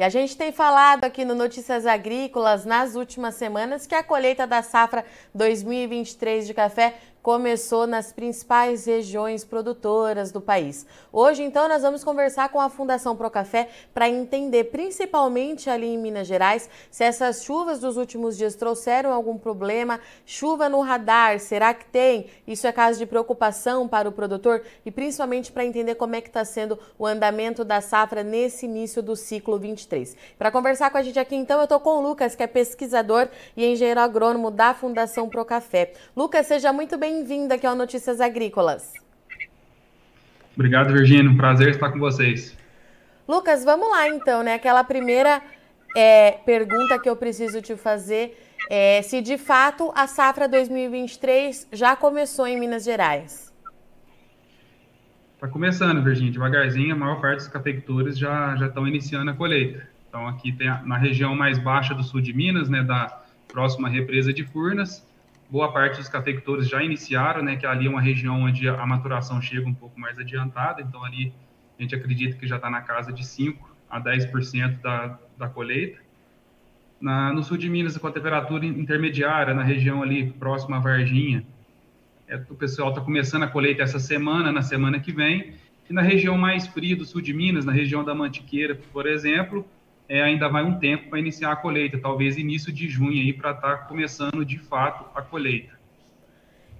E a gente tem falado aqui no Notícias Agrícolas nas últimas semanas que a colheita da safra 2023 de café começou nas principais regiões produtoras do país. Hoje, então, nós vamos conversar com a Fundação Procafé para entender, principalmente ali em Minas Gerais, se essas chuvas dos últimos dias trouxeram algum problema. Chuva no radar, será que tem? Isso é caso de preocupação para o produtor e principalmente para entender como é que está sendo o andamento da safra nesse início do ciclo 23. Para conversar com a gente aqui, então, eu estou com o Lucas, que é pesquisador e engenheiro agrônomo da Fundação Procafé. Lucas, seja muito bem bem-vinda aqui ao Notícias Agrícolas. Obrigado, Virginia. Um prazer estar com vocês. Lucas, vamos lá então, né? Aquela primeira é, pergunta que eu preciso te fazer é se de fato a safra 2023 já começou em Minas Gerais. Está começando, Virginia. Devagarzinho, a maior parte dos cafeicultores já, já estão iniciando a colheita. Então, aqui tem a, na região mais baixa do sul de Minas, né, da próxima represa de Furnas, boa parte dos cafeicultores já iniciaram, né, que ali é uma região onde a maturação chega um pouco mais adiantada, então ali a gente acredita que já está na casa de 5 a 10% da, da colheita. Na, no sul de Minas, com a temperatura intermediária, na região ali próxima à Varginha, é, o pessoal está começando a colheita essa semana, na semana que vem, e na região mais fria do sul de Minas, na região da Mantiqueira, por exemplo, é, ainda vai um tempo para iniciar a colheita, talvez início de junho aí para estar tá começando de fato a colheita.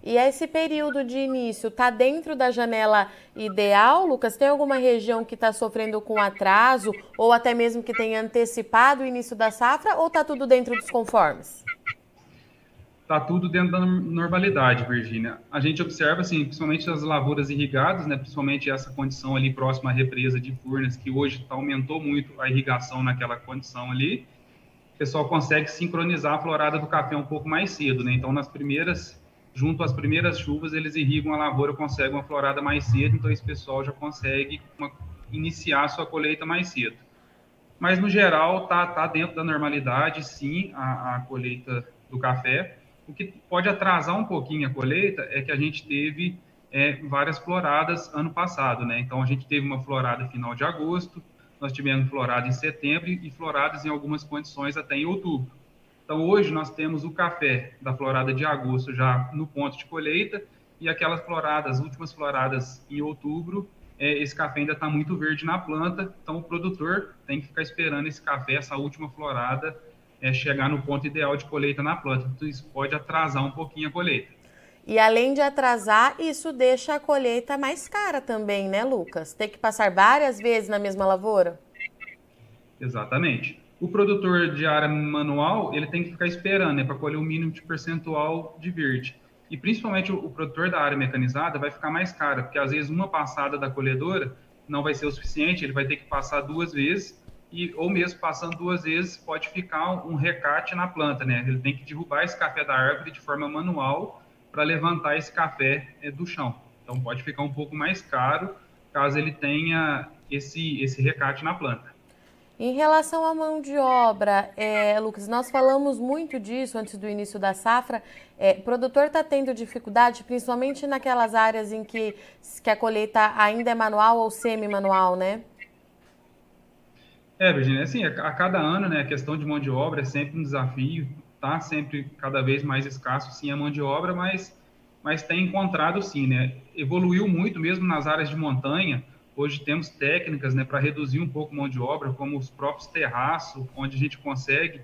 E esse período de início está dentro da janela ideal, Lucas? Tem alguma região que está sofrendo com atraso ou até mesmo que tenha antecipado o início da safra ou está tudo dentro dos conformes? Está tudo dentro da normalidade, Virgínia. A gente observa, assim, principalmente as lavouras irrigadas, né, principalmente essa condição ali próxima à represa de Furnas, que hoje tá, aumentou muito a irrigação naquela condição ali, o pessoal consegue sincronizar a florada do café um pouco mais cedo, né? Então, nas primeiras, junto às primeiras chuvas, eles irrigam a lavoura, conseguem uma florada mais cedo, então esse pessoal já consegue uma, iniciar a sua colheita mais cedo. Mas, no geral, tá, tá dentro da normalidade, sim, a, a colheita do café. O que pode atrasar um pouquinho a colheita é que a gente teve é, várias floradas ano passado, né? Então a gente teve uma florada final de agosto, nós tivemos florada em setembro e floradas em algumas condições até em outubro. Então hoje nós temos o café da florada de agosto já no ponto de colheita e aquelas floradas, últimas floradas em outubro, é, esse café ainda está muito verde na planta, então o produtor tem que ficar esperando esse café, essa última florada, é, chegar no ponto ideal de colheita na planta. Então, isso pode atrasar um pouquinho a colheita. E além de atrasar, isso deixa a colheita mais cara também, né, Lucas? Tem que passar várias vezes na mesma lavoura? Exatamente. O produtor de área manual, ele tem que ficar esperando, né, para colher o mínimo de percentual de verde. E principalmente o, o produtor da área mecanizada vai ficar mais caro, porque às vezes uma passada da colhedora não vai ser o suficiente, ele vai ter que passar duas vezes e ou mesmo passando duas vezes pode ficar um recate na planta, né? Ele tem que derrubar esse café da árvore de forma manual para levantar esse café é, do chão. Então pode ficar um pouco mais caro caso ele tenha esse esse recate na planta. Em relação à mão de obra, é, Lucas, nós falamos muito disso antes do início da safra. É, o produtor está tendo dificuldade, principalmente naquelas áreas em que, que a colheita ainda é manual ou semi-manual, né? É, Virginia, assim, a, cada ano, né, a questão de mão de obra é sempre um desafio, tá sempre cada vez mais escasso, sim, a mão de obra, mas, mas tem encontrado, sim, né, evoluiu muito mesmo nas áreas de montanha, hoje temos técnicas, né, para reduzir um pouco a mão de obra, como os próprios terraços, onde a gente consegue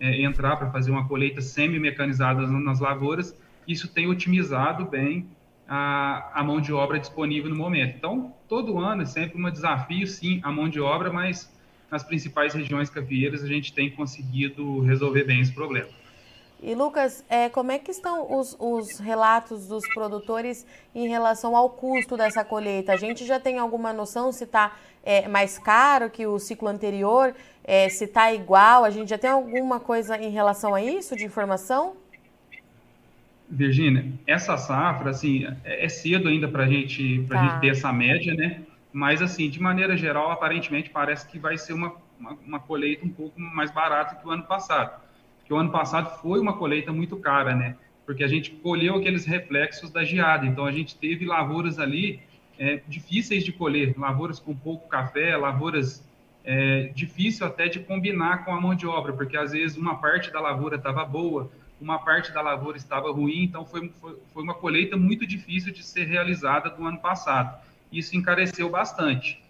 é, entrar para fazer uma colheita semi-mecanizada nas lavouras, isso tem otimizado bem a, a mão de obra disponível no momento. Então, todo ano é sempre um desafio, sim, a mão de obra, mas nas principais regiões cavieiras, a gente tem conseguido resolver bem esse problema. E Lucas, é, como é que estão os, os, relatos dos produtores em relação ao custo dessa colheita? A gente já tem alguma noção se está é, mais caro que o ciclo anterior, é, se está igual? A gente já tem alguma coisa em relação a isso de informação? Virgínia, essa safra, assim, é, é cedo ainda para gente, a tá. gente ter essa média, né? Mas, assim, de maneira geral, aparentemente parece que vai ser uma, uma, uma colheita um pouco mais barata que o ano passado. Porque o ano passado foi uma colheita muito cara, né? Porque a gente colheu aqueles reflexos da geada. Então, a gente teve lavouras ali é, difíceis de colher, lavouras com pouco café, lavouras é, difícil até de combinar com a mão de obra, porque às vezes uma parte da lavoura estava boa, uma parte da lavoura estava ruim, então foi, foi, foi, uma colheita muito difícil de ser realizada do ano passado. Isso encareceu bastante.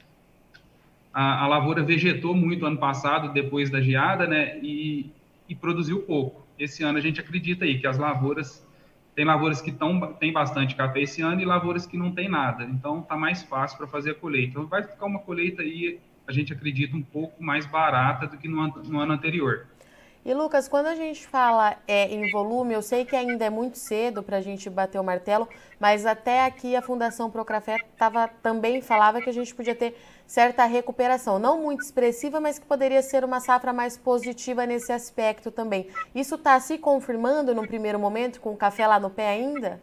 A, a lavoura vegetou muito ano passado, depois da geada, né, e, e produziu pouco. Esse ano a gente acredita aí que as lavouras tem lavouras que tão, tem bastante café esse ano e lavouras que não tem nada. Então está mais fácil para fazer a colheita. Então vai ficar uma colheita aí, a gente acredita, um pouco mais barata do que no, no ano anterior. E Lucas, quando a gente fala é, em volume, eu sei que ainda é muito cedo para a gente bater o martelo, mas até aqui a Fundação Procafé tava, também falava que a gente podia ter certa recuperação, não muito expressiva, mas que poderia ser uma safra mais positiva nesse aspecto também. Isso está se confirmando no primeiro momento, com o café lá no pé ainda?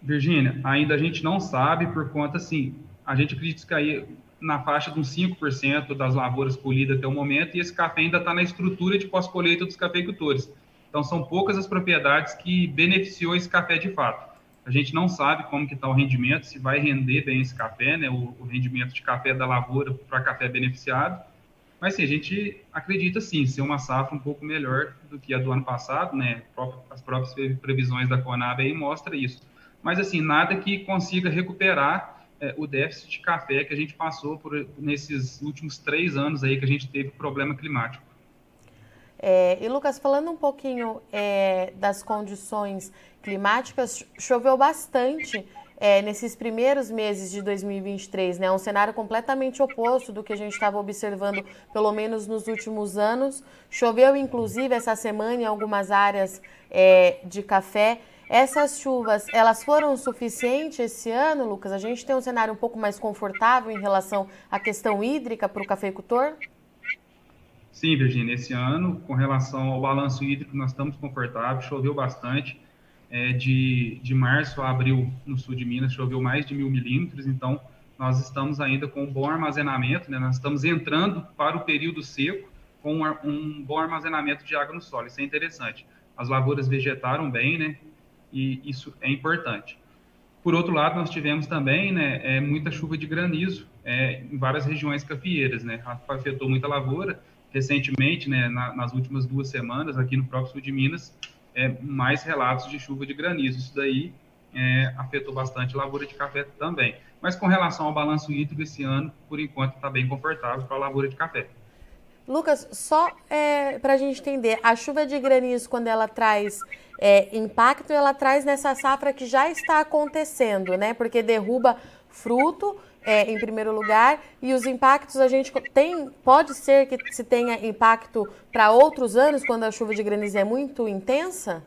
Virgínia, ainda a gente não sabe por conta, assim, a gente acredita que aí na faixa de uns 5% das lavouras colhidas até o momento, e esse café ainda está na estrutura de pós-colheita dos cafeicultores. Então, são poucas as propriedades que beneficiou esse café de fato. A gente não sabe como que está o rendimento, se vai render bem esse café, né, o, o rendimento de café da lavoura para café beneficiado. Mas sim, a gente acredita sim ser uma safra um pouco melhor do que a do ano passado, né? As próprias previsões da Conab aí mostra isso. Mas assim, nada que consiga recuperar é, o déficit de café que a gente passou por nesses últimos três anos aí que a gente teve problema climático. É, e Lucas, falando um pouquinho é, das condições climáticas, choveu bastante é, nesses primeiros meses de 2023, né? Um cenário completamente oposto do que a gente estava observando, pelo menos nos últimos anos. Choveu, inclusive, essa semana em algumas áreas é, de café. Essas chuvas, elas foram suficientes esse ano, Lucas? A gente tem um cenário um pouco mais confortável em relação à questão hídrica para o cafeicultor? Sim, Virginia, esse ano, com relação ao balanço hídrico, nós estamos confortáveis, choveu bastante. É, de, de março a abril, no sul de Minas, choveu mais de mil milímetros, então nós estamos ainda com um bom armazenamento, né? nós estamos entrando para o período seco com um, um bom armazenamento de água no solo, isso é interessante. As lavouras vegetaram bem, né? E isso é importante. Por outro lado, nós tivemos também né, é, muita chuva de granizo é, em várias regiões cafieiras, né, afetou muita lavoura. Recentemente, né, na, nas últimas duas semanas, aqui no próprio sul de Minas, é, mais relatos de chuva de granizo. Isso daí é, afetou bastante a lavoura de café também. Mas com relação ao balanço hídrico, esse ano, por enquanto, está bem confortável para a lavoura de café. Lucas, só é, para a gente entender, a chuva de granizo, quando ela traz é, impacto, ela traz nessa safra que já está acontecendo, né? Porque derruba fruto, é, em primeiro lugar, e os impactos a gente tem, pode ser que se tenha impacto para outros anos, quando a chuva de granizo é muito intensa?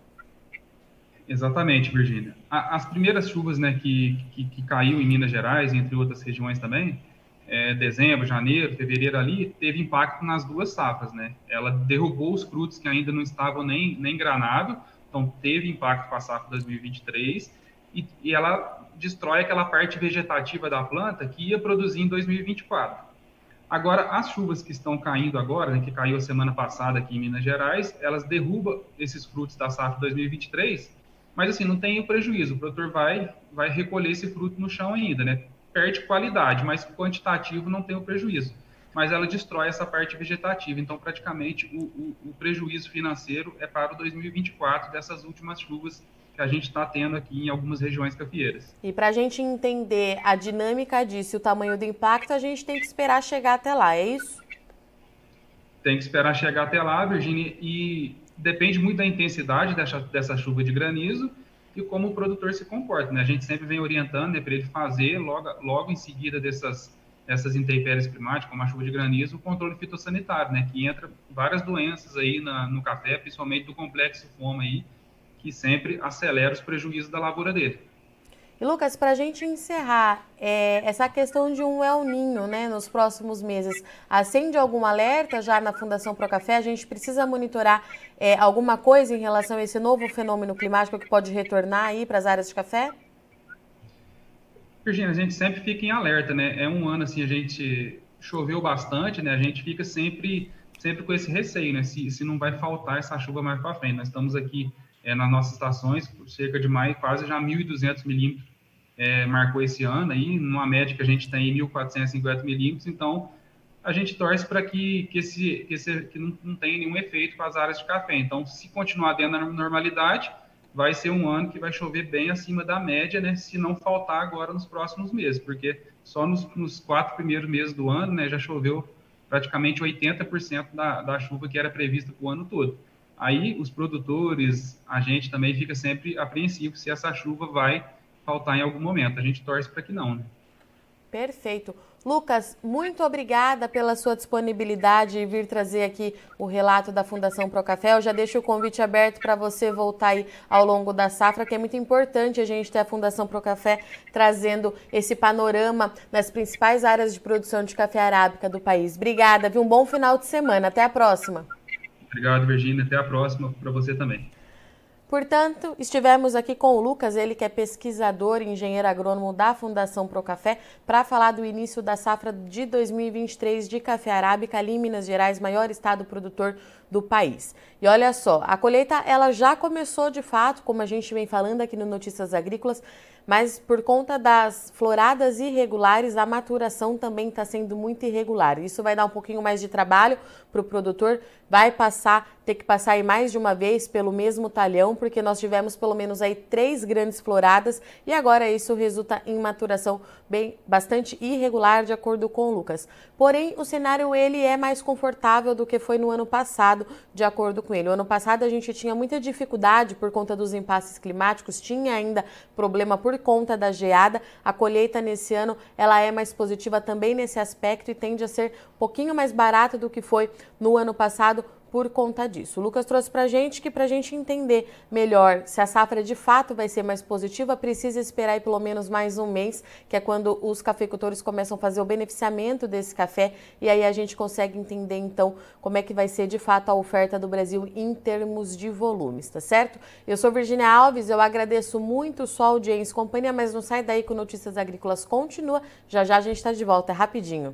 Exatamente, Virgínia. As primeiras chuvas né, que, que, que caiu em Minas Gerais, entre outras regiões também, é, dezembro, janeiro, fevereiro ali, teve impacto nas duas safras, né? Ela derrubou os frutos que ainda não estavam nem, nem granados, então teve impacto para a safra 2023, e, e ela destrói aquela parte vegetativa da planta que ia produzir em 2024. Agora, as chuvas que estão caindo agora, né, que caiu a semana passada aqui em Minas Gerais, elas derrubam esses frutos da safra 2023, mas assim, não tem o prejuízo, o produtor vai, vai recolher esse fruto no chão ainda, né? Perde qualidade, mas quantitativo não tem o prejuízo. Mas ela destrói essa parte vegetativa. Então, praticamente, o, o, o prejuízo financeiro é para o 2024 dessas últimas chuvas que a gente está tendo aqui em algumas regiões cafieiras. E para a gente entender a dinâmica disso e o tamanho do impacto, a gente tem que esperar chegar até lá, é isso? Tem que esperar chegar até lá, Virginia, e depende muito da intensidade dessa, dessa chuva de granizo e como o produtor se comporta. Né? A gente sempre vem orientando né, para ele fazer, logo, logo em seguida dessas, dessas intempéries climáticas, como a chuva de granizo, o controle fitossanitário, né? que entra várias doenças aí na, no café, principalmente do complexo FOMA, aí, que sempre acelera os prejuízos da lavoura dele. E Lucas, para a gente encerrar, é, essa questão de um El Ninho né, nos próximos meses, acende algum alerta já na Fundação Procafé? A gente precisa monitorar é, alguma coisa em relação a esse novo fenômeno climático que pode retornar aí para as áreas de café? Virginia, a gente sempre fica em alerta, né? É um ano assim, a gente choveu bastante, né? A gente fica sempre, sempre com esse receio, né? Se, se não vai faltar essa chuva mais para frente. Nós estamos aqui é, nas nossas estações, cerca de mais, quase já 1.200 milímetros é, marcou esse ano, aí, numa média que a gente tem 1.450 milímetros, então a gente torce para que, que, esse, que, esse, que não, não tenha nenhum efeito para as áreas de café. Então, se continuar dentro da normalidade, vai ser um ano que vai chover bem acima da média, né? Se não faltar agora nos próximos meses, porque só nos, nos quatro primeiros meses do ano, né, já choveu praticamente 80% da, da chuva que era prevista para o ano todo. Aí os produtores, a gente também fica sempre apreensivo se essa chuva vai faltar em algum momento. A gente torce para que não, né? Perfeito. Lucas, muito obrigada pela sua disponibilidade e vir trazer aqui o relato da Fundação Procafé. Eu já deixo o convite aberto para você voltar aí ao longo da safra, que é muito importante a gente ter a Fundação Procafé trazendo esse panorama nas principais áreas de produção de café arábica do país. Obrigada, viu? Um bom final de semana. Até a próxima. Obrigado, Virginia. Até a próxima para você também. Portanto, estivemos aqui com o Lucas, ele que é pesquisador e engenheiro agrônomo da Fundação Procafé, para falar do início da safra de 2023 de café arábica ali em Minas Gerais, maior estado produtor do país. E olha só, a colheita ela já começou de fato, como a gente vem falando aqui no Notícias Agrícolas, mas por conta das floradas irregulares, a maturação também está sendo muito irregular. Isso vai dar um pouquinho mais de trabalho para o produtor, vai passar, ter que passar aí mais de uma vez pelo mesmo talhão, porque nós tivemos pelo menos aí três grandes floradas e agora isso resulta em maturação bem bastante irregular, de acordo com o Lucas. Porém, o cenário ele é mais confortável do que foi no ano passado, de acordo com ele. O ano passado a gente tinha muita dificuldade por conta dos impasses climáticos, tinha ainda problema por por conta da geada. A colheita nesse ano ela é mais positiva também nesse aspecto e tende a ser um pouquinho mais barata do que foi no ano passado por conta disso. O Lucas trouxe para gente que para a gente entender melhor se a safra de fato vai ser mais positiva, precisa esperar pelo menos mais um mês, que é quando os cafeicultores começam a fazer o beneficiamento desse café e aí a gente consegue entender então como é que vai ser de fato a oferta do Brasil em termos de volumes, tá certo? Eu sou Virginia Alves, eu agradeço muito sua audiência e companhia, mas não sai daí com Notícias Agrícolas continua. Já já a gente está de volta, é rapidinho.